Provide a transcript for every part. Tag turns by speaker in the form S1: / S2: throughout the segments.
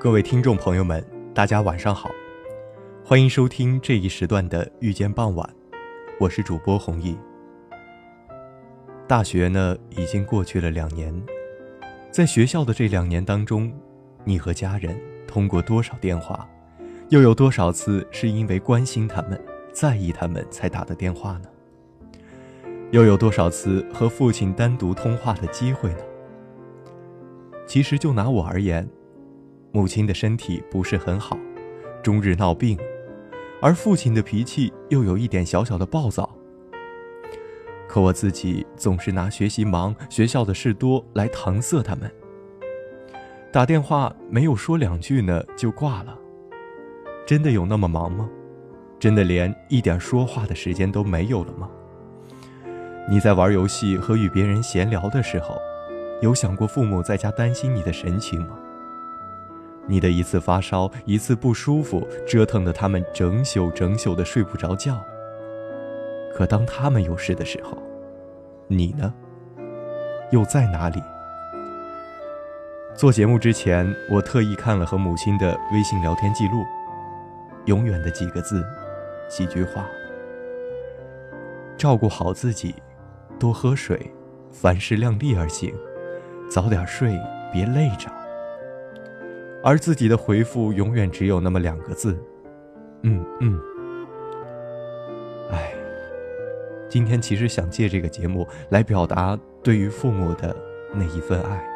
S1: 各位听众朋友们，大家晚上好，欢迎收听这一时段的《遇见傍晚》，我是主播弘毅。大学呢，已经过去了两年，在学校的这两年当中，你和家人通过多少电话，又有多少次是因为关心他们、在意他们才打的电话呢？又有多少次和父亲单独通话的机会呢？其实就拿我而言。母亲的身体不是很好，终日闹病，而父亲的脾气又有一点小小的暴躁。可我自己总是拿学习忙、学校的事多来搪塞他们。打电话没有说两句呢就挂了，真的有那么忙吗？真的连一点说话的时间都没有了吗？你在玩游戏和与别人闲聊的时候，有想过父母在家担心你的神情吗？你的一次发烧，一次不舒服，折腾得他们整宿整宿的睡不着觉。可当他们有事的时候，你呢？又在哪里？做节目之前，我特意看了和母亲的微信聊天记录，永远的几个字，几句话：照顾好自己，多喝水，凡事量力而行，早点睡，别累着。而自己的回复永远只有那么两个字：“嗯嗯。”哎，今天其实想借这个节目来表达对于父母的那一份爱。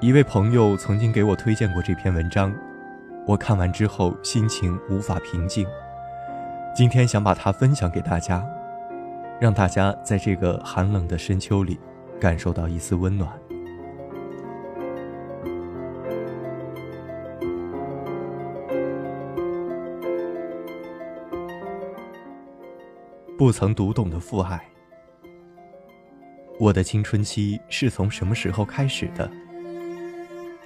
S1: 一位朋友曾经给我推荐过这篇文章，我看完之后心情无法平静。今天想把它分享给大家，让大家在这个寒冷的深秋里感受到一丝温暖。不曾读懂的父爱。我的青春期是从什么时候开始的？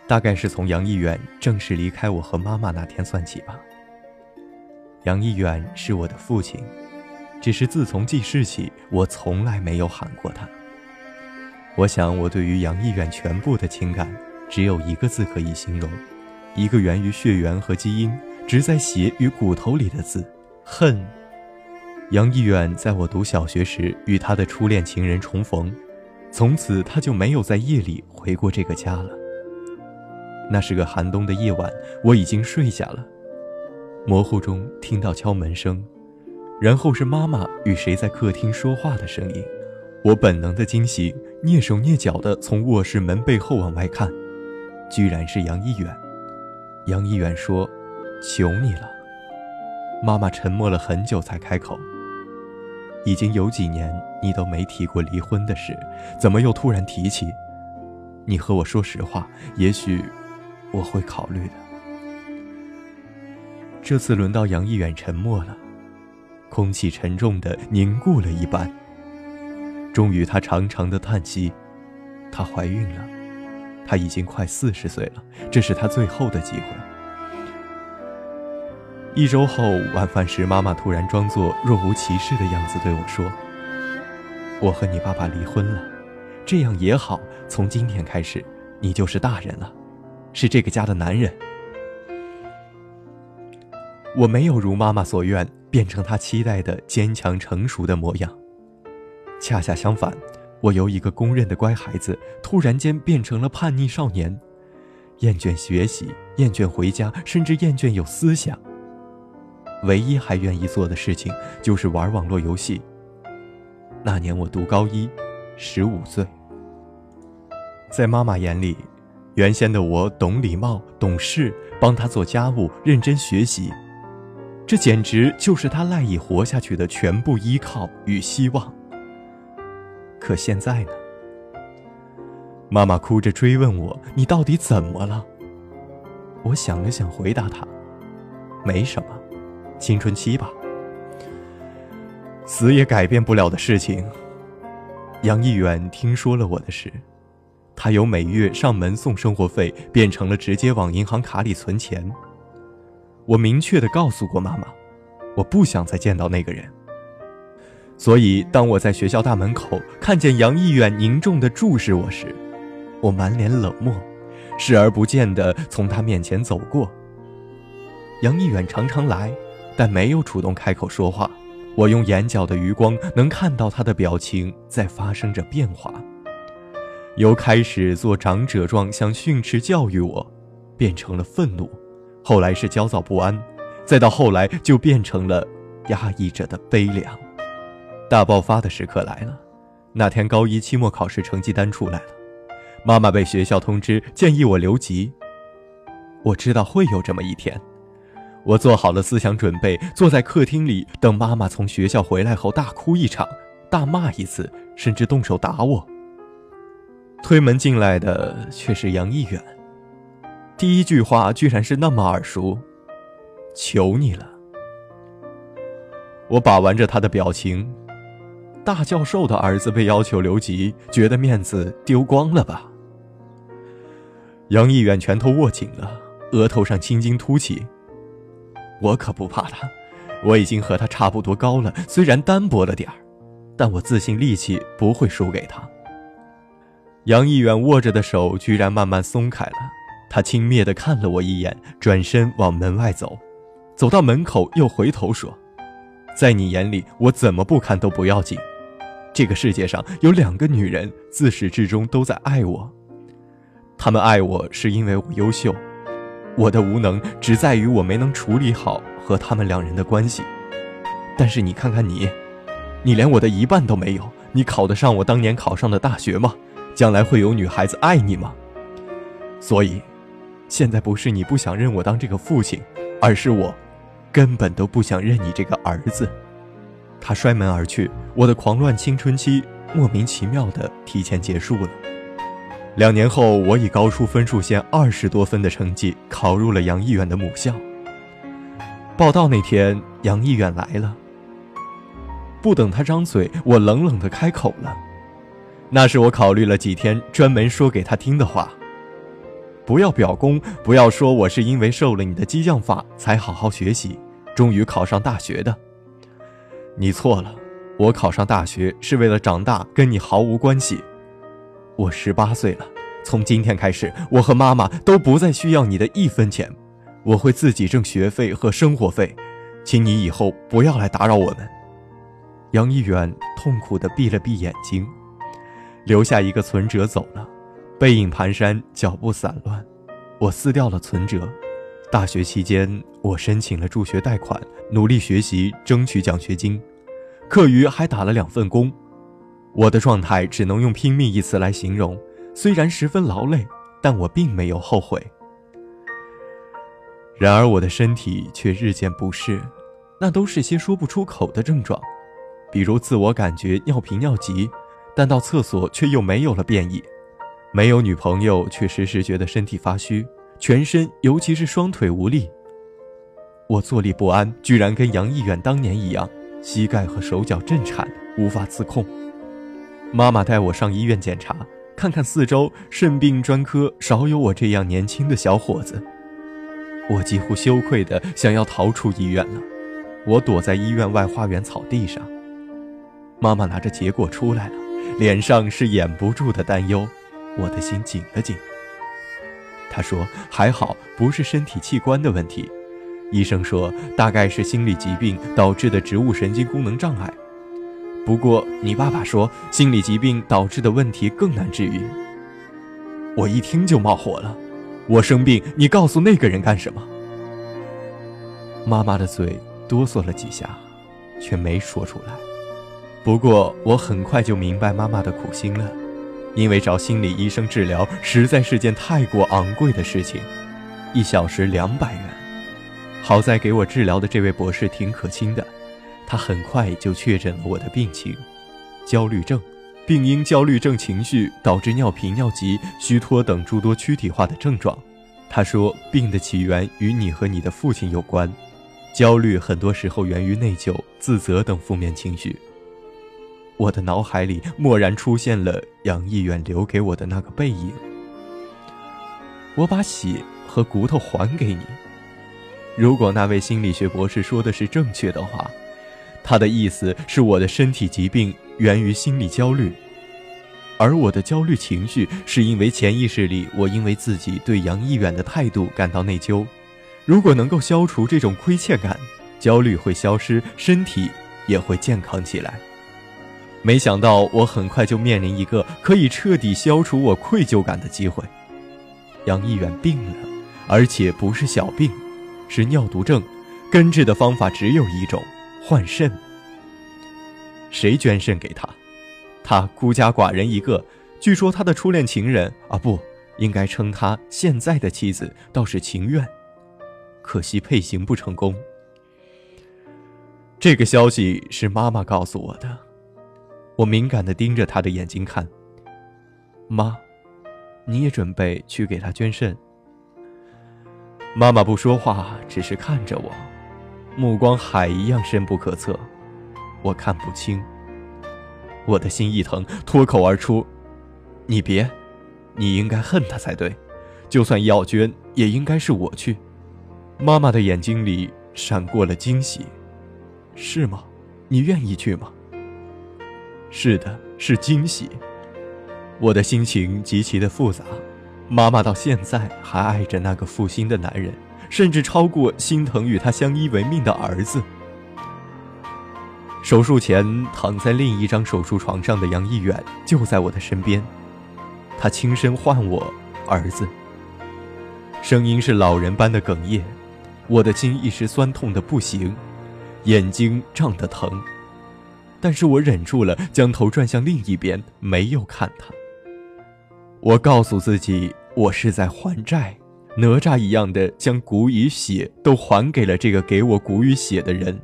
S1: 大概是从杨义远正式离开我和妈妈那天算起吧。杨义远是我的父亲，只是自从记事起，我从来没有喊过他。我想，我对于杨义远全部的情感，只有一个字可以形容，一个源于血缘和基因，植在血与骨头里的字：恨。杨义远在我读小学时与他的初恋情人重逢，从此他就没有在夜里回过这个家了。那是个寒冬的夜晚，我已经睡下了，模糊中听到敲门声，然后是妈妈与谁在客厅说话的声音。我本能的惊醒，蹑手蹑脚地从卧室门背后往外看，居然是杨义远。杨义远说：“求你了。”妈妈沉默了很久才开口。已经有几年，你都没提过离婚的事，怎么又突然提起？你和我说实话，也许我会考虑的。这次轮到杨一远沉默了，空气沉重的凝固了一般。终于，他长长的叹息：“她怀孕了，她已经快四十岁了，这是她最后的机会。”一周后晚饭时，妈妈突然装作若无其事的样子对我说：“我和你爸爸离婚了，这样也好。从今天开始，你就是大人了，是这个家的男人。”我没有如妈妈所愿变成她期待的坚强成熟的模样。恰恰相反，我由一个公认的乖孩子，突然间变成了叛逆少年，厌倦学习，厌倦回家，甚至厌倦有思想。唯一还愿意做的事情就是玩网络游戏。那年我读高一，十五岁。在妈妈眼里，原先的我懂礼貌、懂事，帮她做家务、认真学习，这简直就是她赖以活下去的全部依靠与希望。可现在呢？妈妈哭着追问我：“你到底怎么了？”我想了想，回答她：“没什么，青春期吧。死也改变不了的事情。”杨议远听说了我的事，他由每月上门送生活费变成了直接往银行卡里存钱。我明确的告诉过妈妈，我不想再见到那个人。所以，当我在学校大门口看见杨议远凝重地注视我时，我满脸冷漠，视而不见地从他面前走过。杨议远常常来，但没有主动开口说话。我用眼角的余光能看到他的表情在发生着变化，由开始做长者状想训斥教育我，变成了愤怒，后来是焦躁不安，再到后来就变成了压抑着的悲凉。大爆发的时刻来了，那天高一期末考试成绩单出来了，妈妈被学校通知建议我留级。我知道会有这么一天，我做好了思想准备，坐在客厅里等妈妈从学校回来后大哭一场，大骂一次，甚至动手打我。推门进来的却是杨议远，第一句话居然是那么耳熟：“求你了。”我把玩着他的表情。大教授的儿子被要求留级，觉得面子丢光了吧？杨一远拳头握紧了，额头上青筋凸起。我可不怕他，我已经和他差不多高了，虽然单薄了点儿，但我自信力气不会输给他。杨议远握着的手居然慢慢松开了，他轻蔑地看了我一眼，转身往门外走，走到门口又回头说：“在你眼里，我怎么不堪都不要紧。”这个世界上有两个女人，自始至终都在爱我。她们爱我是因为我优秀，我的无能只在于我没能处理好和他们两人的关系。但是你看看你，你连我的一半都没有，你考得上我当年考上的大学吗？将来会有女孩子爱你吗？所以，现在不是你不想认我当这个父亲，而是我，根本都不想认你这个儿子。他摔门而去，我的狂乱青春期莫名其妙的提前结束了。两年后，我以高出分数线二十多分的成绩考入了杨议远的母校。报到那天，杨议远来了。不等他张嘴，我冷冷的开口了，那是我考虑了几天，专门说给他听的话。不要表功，不要说我是因为受了你的激将法才好好学习，终于考上大学的。你错了，我考上大学是为了长大，跟你毫无关系。我十八岁了，从今天开始，我和妈妈都不再需要你的一分钱，我会自己挣学费和生活费，请你以后不要来打扰我们。杨一远痛苦地闭了闭眼睛，留下一个存折走了，背影蹒跚，脚步散乱。我撕掉了存折。大学期间，我申请了助学贷款，努力学习，争取奖学金，课余还打了两份工。我的状态只能用拼命一词来形容，虽然十分劳累，但我并没有后悔。然而我的身体却日渐不适，那都是些说不出口的症状，比如自我感觉尿频尿急，但到厕所却又没有了便意；没有女朋友，却时时觉得身体发虚。全身，尤其是双腿无力。我坐立不安，居然跟杨议远当年一样，膝盖和手脚震颤，无法自控。妈妈带我上医院检查，看看四周，肾病专科少有我这样年轻的小伙子。我几乎羞愧的想要逃出医院了。我躲在医院外花园草地上。妈妈拿着结果出来了，脸上是掩不住的担忧。我的心紧了紧。她说：“还好，不是身体器官的问题，医生说大概是心理疾病导致的植物神经功能障碍。不过你爸爸说心理疾病导致的问题更难治愈。我一听就冒火了，我生病，你告诉那个人干什么？妈妈的嘴哆嗦了几下，却没说出来。不过我很快就明白妈妈的苦心了，因为找心理医生治疗实在是件太过昂贵的事情，一小时两百元。好在给我治疗的这位博士挺可亲的，他很快就确诊了我的病情——焦虑症，病因焦虑症情绪导致尿频、尿急、虚脱等诸多躯体化的症状。他说，病的起源与你和你的父亲有关。焦虑很多时候源于内疚、自责等负面情绪。我的脑海里蓦然出现了杨毅远留给我的那个背影。我把血和骨头还给你。如果那位心理学博士说的是正确的话，他的意思是我的身体疾病源于心理焦虑，而我的焦虑情绪是因为潜意识里我因为自己对杨毅远的态度感到内疚。如果能够消除这种亏欠感，焦虑会消失，身体也会健康起来。没想到我很快就面临一个可以彻底消除我愧疚感的机会。杨毅远病了，而且不是小病，是尿毒症，根治的方法只有一种：换肾。谁捐肾给他？他孤家寡人一个，据说他的初恋情人啊，不应该称他现在的妻子，倒是情愿。可惜配型不成功。这个消息是妈妈告诉我的，我敏感的盯着她的眼睛看。妈，你也准备去给他捐肾？妈妈不说话，只是看着我，目光海一样深不可测，我看不清。我的心一疼，脱口而出：“你别，你应该恨他才对，就算要捐，也应该是我去。”妈妈的眼睛里闪过了惊喜，是吗？你愿意去吗？是的，是惊喜。我的心情极其的复杂。妈妈到现在还爱着那个负心的男人，甚至超过心疼与他相依为命的儿子。手术前躺在另一张手术床上的杨毅远就在我的身边，他轻声唤我儿子，声音是老人般的哽咽。我的心一时酸痛的不行，眼睛胀得疼，但是我忍住了，将头转向另一边，没有看他。我告诉自己，我是在还债，哪吒一样的将骨与血都还给了这个给我骨与血的人。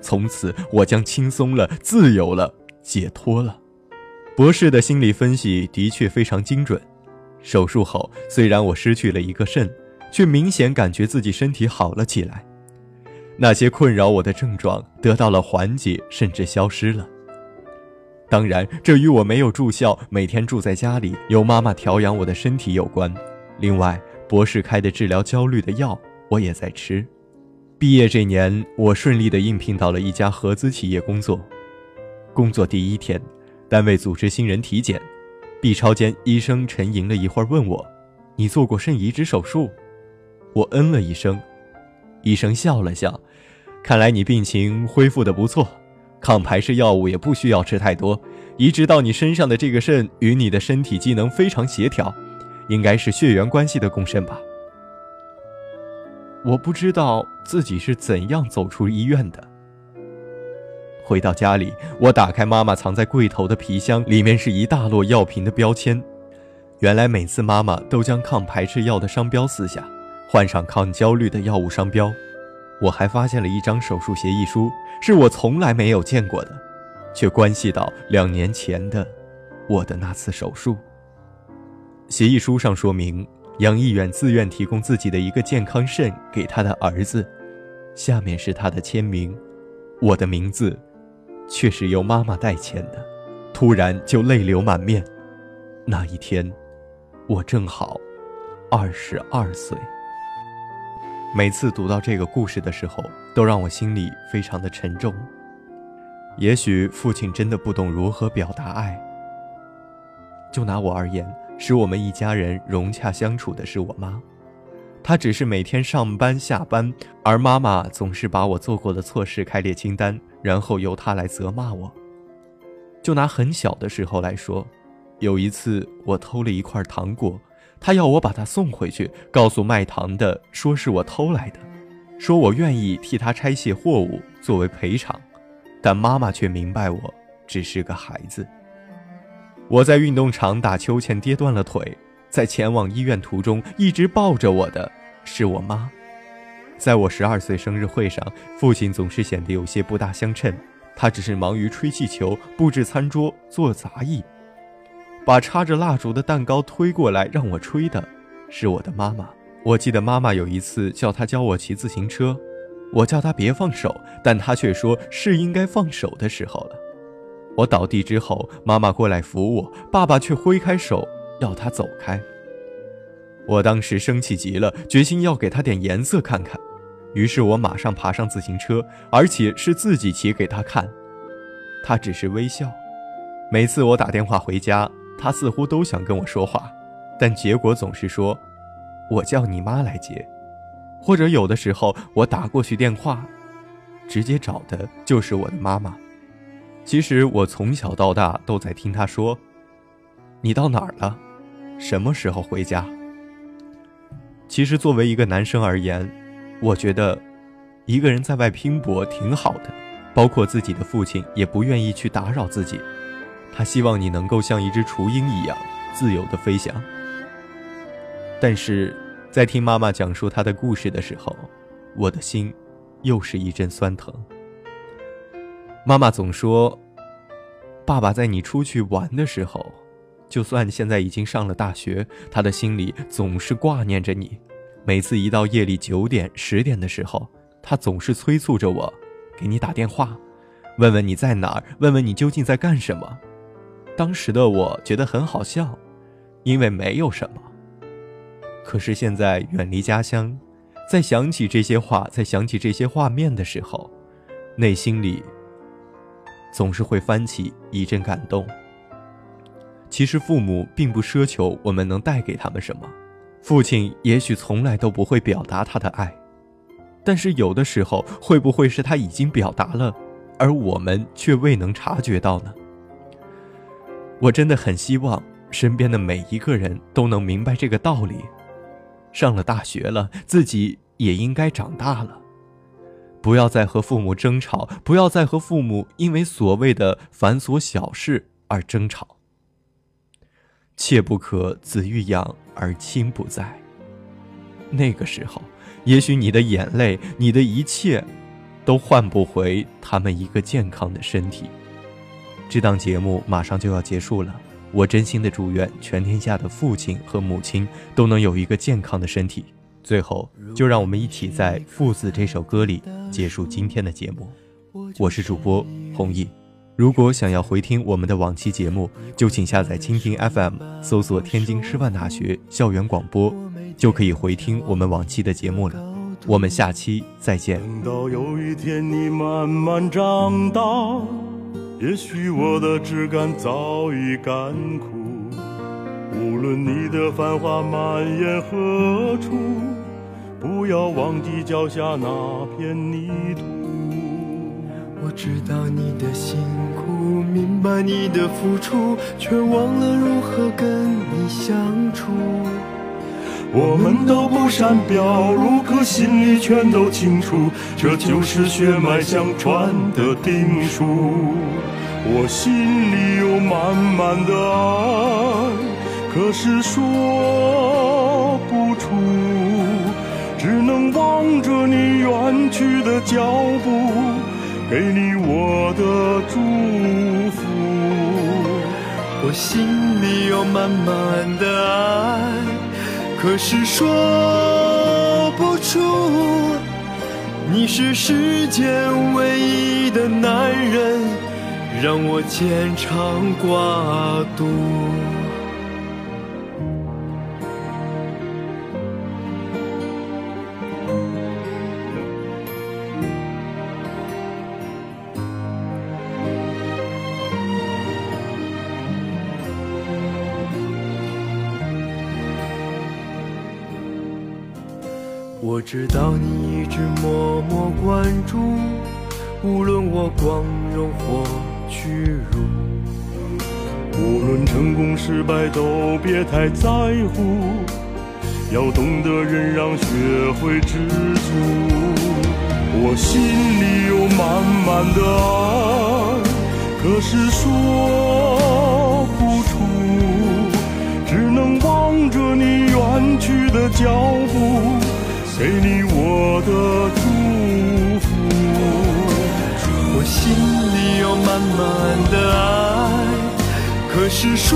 S1: 从此，我将轻松了，自由了，解脱了。博士的心理分析的确非常精准。手术后，虽然我失去了一个肾。却明显感觉自己身体好了起来，那些困扰我的症状得到了缓解，甚至消失了。当然，这与我没有住校，每天住在家里，由妈妈调养我的身体有关。另外，博士开的治疗焦虑的药，我也在吃。毕业这年，我顺利地应聘到了一家合资企业工作。工作第一天，单位组织新人体检，B 超间医生沉吟了一会儿，问我：“你做过肾移植手术？”我嗯了一声，医生笑了笑，看来你病情恢复的不错，抗排斥药物也不需要吃太多。移植到你身上的这个肾与你的身体机能非常协调，应该是血缘关系的共生吧。我不知道自己是怎样走出医院的。回到家里，我打开妈妈藏在柜头的皮箱，里面是一大摞药瓶的标签。原来每次妈妈都将抗排斥药的商标撕下。换上抗焦虑的药物商标，我还发现了一张手术协议书，是我从来没有见过的，却关系到两年前的我的那次手术。协议书上说明，杨毅远自愿提供自己的一个健康肾给他的儿子，下面是他的签名，我的名字却是由妈妈代签的，突然就泪流满面。那一天，我正好二十二岁。每次读到这个故事的时候，都让我心里非常的沉重。也许父亲真的不懂如何表达爱。就拿我而言，使我们一家人融洽相处的是我妈，她只是每天上班下班，而妈妈总是把我做过的错事开列清单，然后由她来责骂我。就拿很小的时候来说，有一次我偷了一块糖果，她要我把它送回去，告诉卖糖的说是我偷来的，说我愿意替他拆卸货物作为赔偿，但妈妈却明白我只是个孩子。我在运动场打秋千跌断了腿，在前往医院途中一直抱着我的。是我妈，在我十二岁生日会上，父亲总是显得有些不大相称。他只是忙于吹气球、布置餐桌、做杂役。把插着蜡烛的蛋糕推过来让我吹的，是我的妈妈。我记得妈妈有一次叫他教我骑自行车，我叫他别放手，但他却说是应该放手的时候了。我倒地之后，妈妈过来扶我，爸爸却挥开手要他走开。我当时生气极了，决心要给他点颜色看看。于是我马上爬上自行车，而且是自己骑给他看。他只是微笑。每次我打电话回家，他似乎都想跟我说话，但结果总是说：“我叫你妈来接。”或者有的时候我打过去电话，直接找的就是我的妈妈。其实我从小到大都在听他说：“你到哪儿了？什么时候回家？”其实，作为一个男生而言，我觉得，一个人在外拼搏挺好的，包括自己的父亲也不愿意去打扰自己，他希望你能够像一只雏鹰一样自由的飞翔。但是在听妈妈讲述她的故事的时候，我的心又是一阵酸疼。妈妈总说，爸爸在你出去玩的时候。就算现在已经上了大学，他的心里总是挂念着你。每次一到夜里九点、十点的时候，他总是催促着我给你打电话，问问你在哪儿，问问你究竟在干什么。当时的我觉得很好笑，因为没有什么。可是现在远离家乡，在想起这些话，在想起这些画面的时候，内心里总是会翻起一阵感动。其实父母并不奢求我们能带给他们什么，父亲也许从来都不会表达他的爱，但是有的时候会不会是他已经表达了，而我们却未能察觉到呢？我真的很希望身边的每一个人都能明白这个道理，上了大学了，自己也应该长大了，不要再和父母争吵，不要再和父母因为所谓的繁琐小事而争吵。切不可子欲养而亲不在。那个时候，也许你的眼泪，你的一切，都换不回他们一个健康的身体。这档节目马上就要结束了，我真心的祝愿全天下的父亲和母亲都能有一个健康的身体。最后，就让我们一起在《父子》这首歌里结束今天的节目。我是主播弘毅。如果想要回听我们的往期节目，就请下载蜻蜓 FM，搜索天津师范大学校园广播，就可以回听我们往期的节目了。我们下期再见。
S2: 等到有一天你慢慢长大，也许我的枝干早已干枯。无论你的繁华蔓延何处，不要忘记脚下那片泥土。
S3: 我知道你的辛苦，明白你的付出，却忘了如何跟你相处。
S2: 我们都不善表露，可心里全都清楚，这就是血脉相传的定数。我心里有满满的爱，可是说不出，只能望着你远去的脚步。给你我的祝福，
S3: 我心里有满满的爱，可是说不出。你是世间唯一的男人，让我牵肠挂肚。知道你一直默默关注，无论我光荣或屈辱，
S2: 无论成功失败都别太在乎，要懂得忍让，学会知足。我心里有满满的爱，可是说不出，只能望着你远去的脚步。给你我的祝福，
S3: 我心里有满满的爱，可是说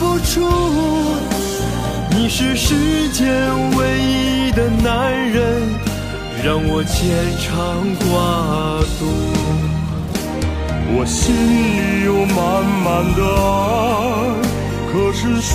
S3: 不出。你是世间唯一的男人，让我牵肠挂肚。
S2: 我心里有满满的爱，可是说